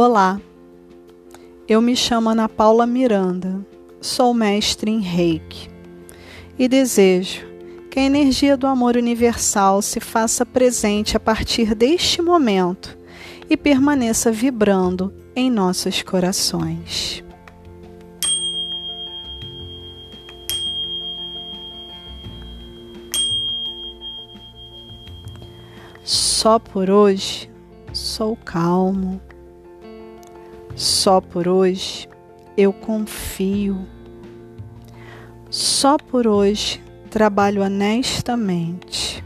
Olá, eu me chamo Ana Paula Miranda, sou mestre em Reiki e desejo que a energia do amor universal se faça presente a partir deste momento e permaneça vibrando em nossos corações. Só por hoje sou calmo. Só por hoje eu confio. Só por hoje trabalho honestamente.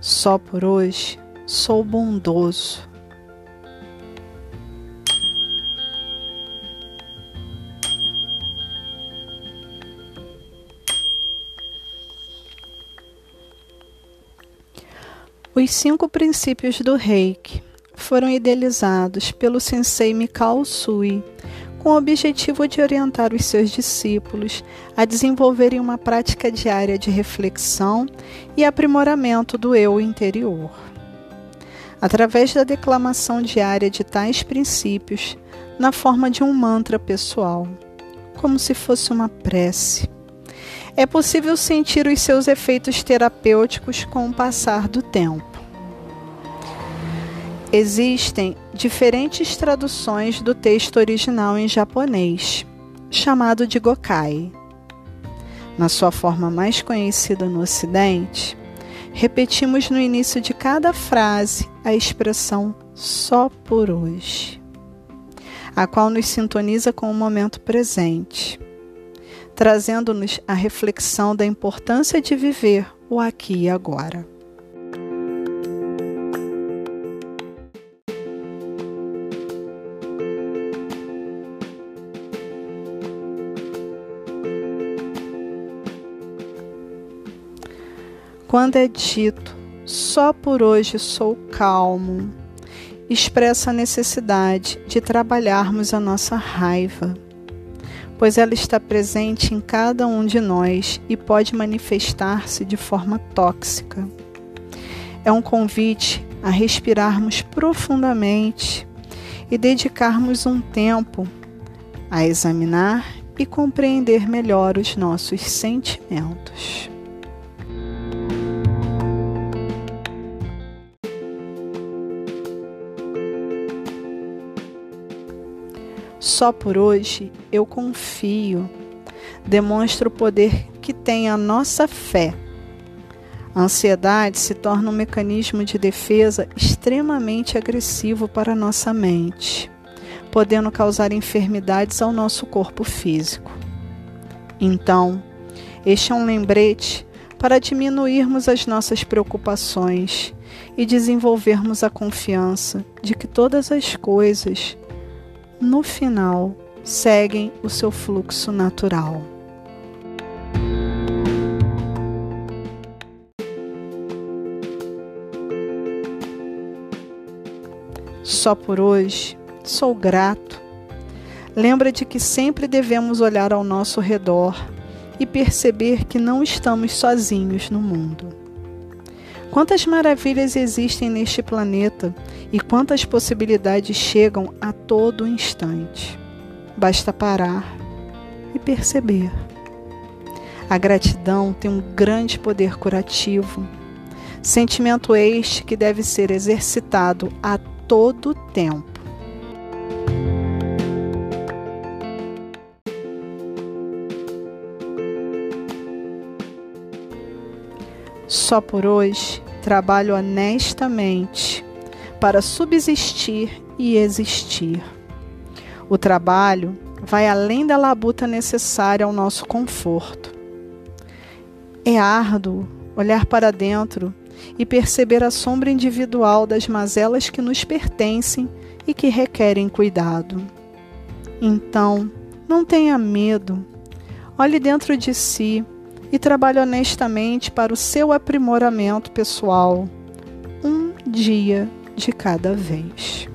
Só por hoje sou bondoso. Os cinco princípios do Reiki foram idealizados pelo sensei Mikao Sui com o objetivo de orientar os seus discípulos a desenvolverem uma prática diária de reflexão e aprimoramento do eu interior. Através da declamação diária de tais princípios, na forma de um mantra pessoal, como se fosse uma prece é possível sentir os seus efeitos terapêuticos com o passar do tempo. Existem diferentes traduções do texto original em japonês, chamado de Gokai. Na sua forma mais conhecida no Ocidente, repetimos no início de cada frase a expressão só por hoje, a qual nos sintoniza com o momento presente, trazendo-nos a reflexão da importância de viver o aqui e agora. Quando é dito só por hoje sou calmo, expressa a necessidade de trabalharmos a nossa raiva, pois ela está presente em cada um de nós e pode manifestar-se de forma tóxica. É um convite a respirarmos profundamente e dedicarmos um tempo a examinar e compreender melhor os nossos sentimentos. Só por hoje eu confio. Demonstra o poder que tem a nossa fé. A ansiedade se torna um mecanismo de defesa extremamente agressivo para a nossa mente, podendo causar enfermidades ao nosso corpo físico. Então, este é um lembrete para diminuirmos as nossas preocupações e desenvolvermos a confiança de que todas as coisas no final, seguem o seu fluxo natural. Só por hoje, sou grato. Lembra de que sempre devemos olhar ao nosso redor e perceber que não estamos sozinhos no mundo. Quantas maravilhas existem neste planeta e quantas possibilidades chegam a todo instante. Basta parar e perceber. A gratidão tem um grande poder curativo, sentimento este que deve ser exercitado a todo tempo. Só por hoje trabalho honestamente para subsistir e existir. O trabalho vai além da labuta necessária ao nosso conforto. É árduo olhar para dentro e perceber a sombra individual das mazelas que nos pertencem e que requerem cuidado. Então, não tenha medo. Olhe dentro de si e trabalhe honestamente para o seu aprimoramento pessoal, um dia de cada vez.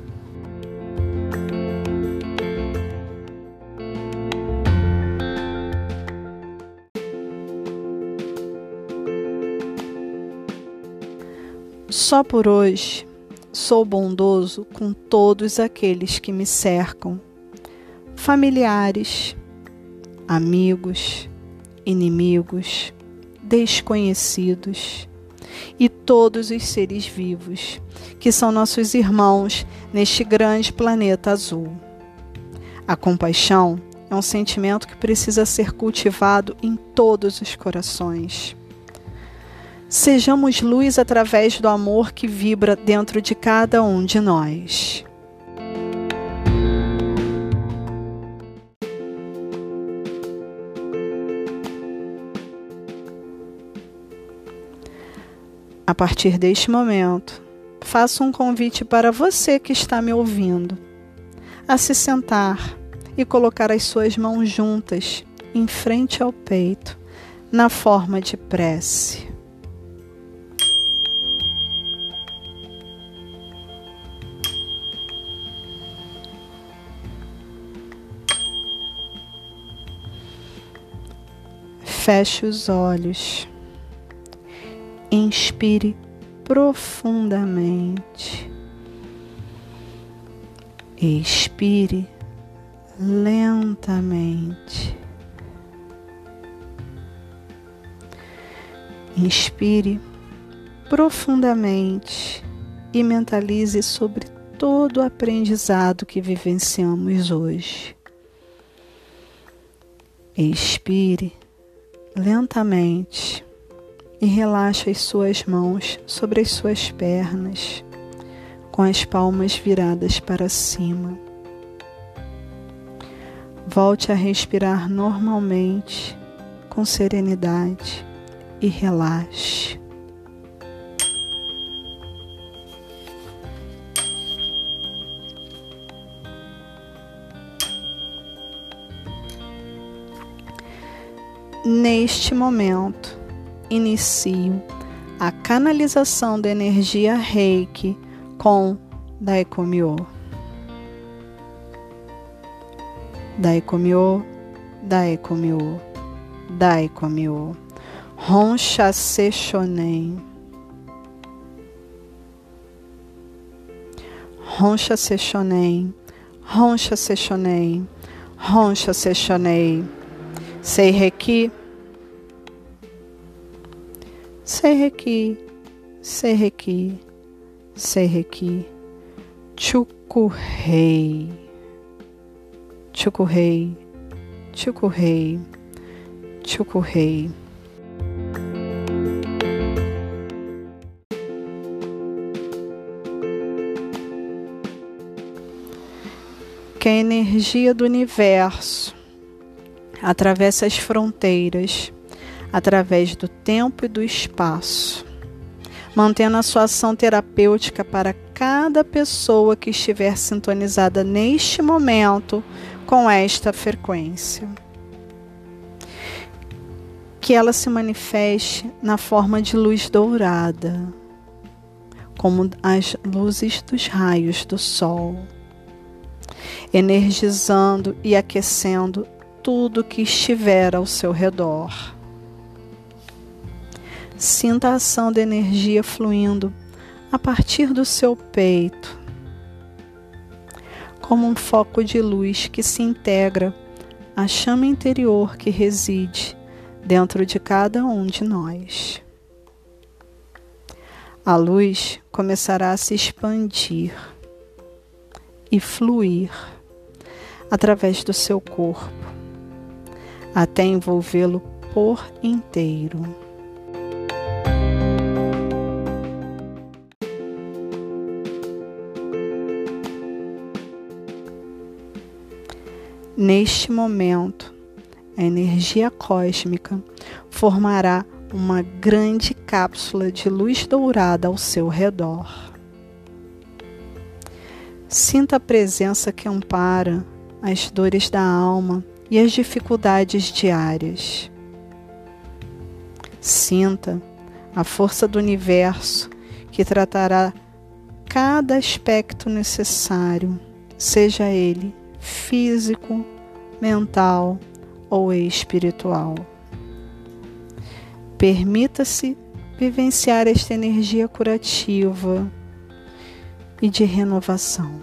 Só por hoje sou bondoso com todos aqueles que me cercam, familiares, amigos, inimigos, desconhecidos e todos os seres vivos, que são nossos irmãos neste grande planeta azul. A compaixão é um sentimento que precisa ser cultivado em todos os corações. Sejamos luz através do amor que vibra dentro de cada um de nós. A partir deste momento, faço um convite para você que está me ouvindo a se sentar e colocar as suas mãos juntas em frente ao peito, na forma de prece. Feche os olhos. Inspire profundamente. Expire lentamente. Inspire profundamente e mentalize sobre todo o aprendizado que vivenciamos hoje. Expire lentamente e relaxe as suas mãos sobre as suas pernas, com as palmas viradas para cima. Volte a respirar normalmente, com serenidade e relaxe. Neste momento, inicio a canalização da energia Reiki com Daikomyo. Daikomyo, Daikomyo, Daikomyo. Roncha Se Shonen. Roncha Se Shonen. Roncha Se Shonen. Roncha Se Shonen. Sei Reiki. Reiki. Sei Reiki. Chukurei. Chukurei. Chukurei. Chukurei. Que a energia do universo atravessa as fronteiras, através do tempo e do espaço, mantendo a sua ação terapêutica para cada pessoa que estiver sintonizada neste momento com esta frequência. Que ela se manifeste na forma de luz dourada, como as luzes dos raios do sol, energizando e aquecendo tudo que estiver ao seu redor. Sinta a ação da energia fluindo a partir do seu peito, como um foco de luz que se integra à chama interior que reside dentro de cada um de nós. A luz começará a se expandir e fluir através do seu corpo até envolvê-lo por inteiro. Neste momento, a energia cósmica formará uma grande cápsula de luz dourada ao seu redor. Sinta a presença que ampara as dores da alma e as dificuldades diárias. Sinta a força do universo que tratará cada aspecto necessário, seja ele físico, mental ou espiritual. Permita-se vivenciar esta energia curativa e de renovação.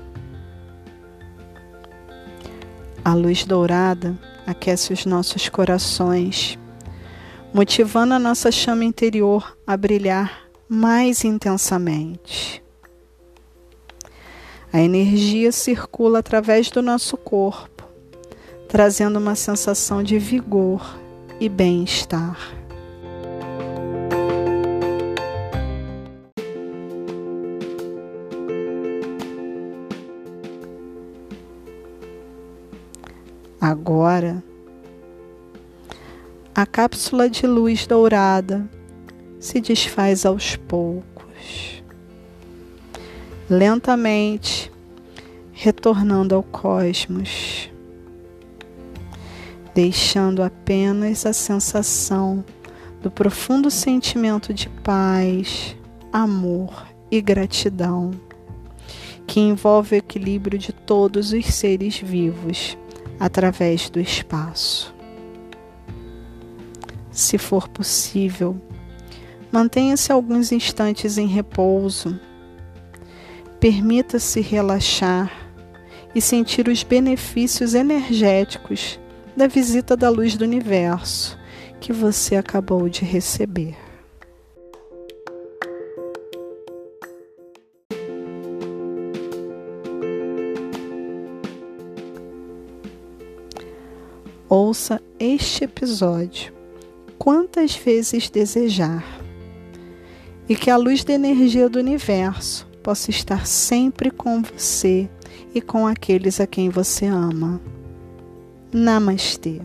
A luz dourada aquece os nossos corações, motivando a nossa chama interior a brilhar mais intensamente. A energia circula através do nosso corpo, trazendo uma sensação de vigor e bem-estar. Agora, a cápsula de luz dourada se desfaz aos poucos, lentamente retornando ao cosmos, deixando apenas a sensação do profundo sentimento de paz, amor e gratidão que envolve o equilíbrio de todos os seres vivos através do espaço. Se for possível, mantenha-se alguns instantes em repouso. Permita-se relaxar e sentir os benefícios energéticos da visita da luz do universo que você acabou de receber. Ouça este episódio quantas vezes desejar e que a luz da energia do universo possa estar sempre com você e com aqueles a quem você ama. Namastê.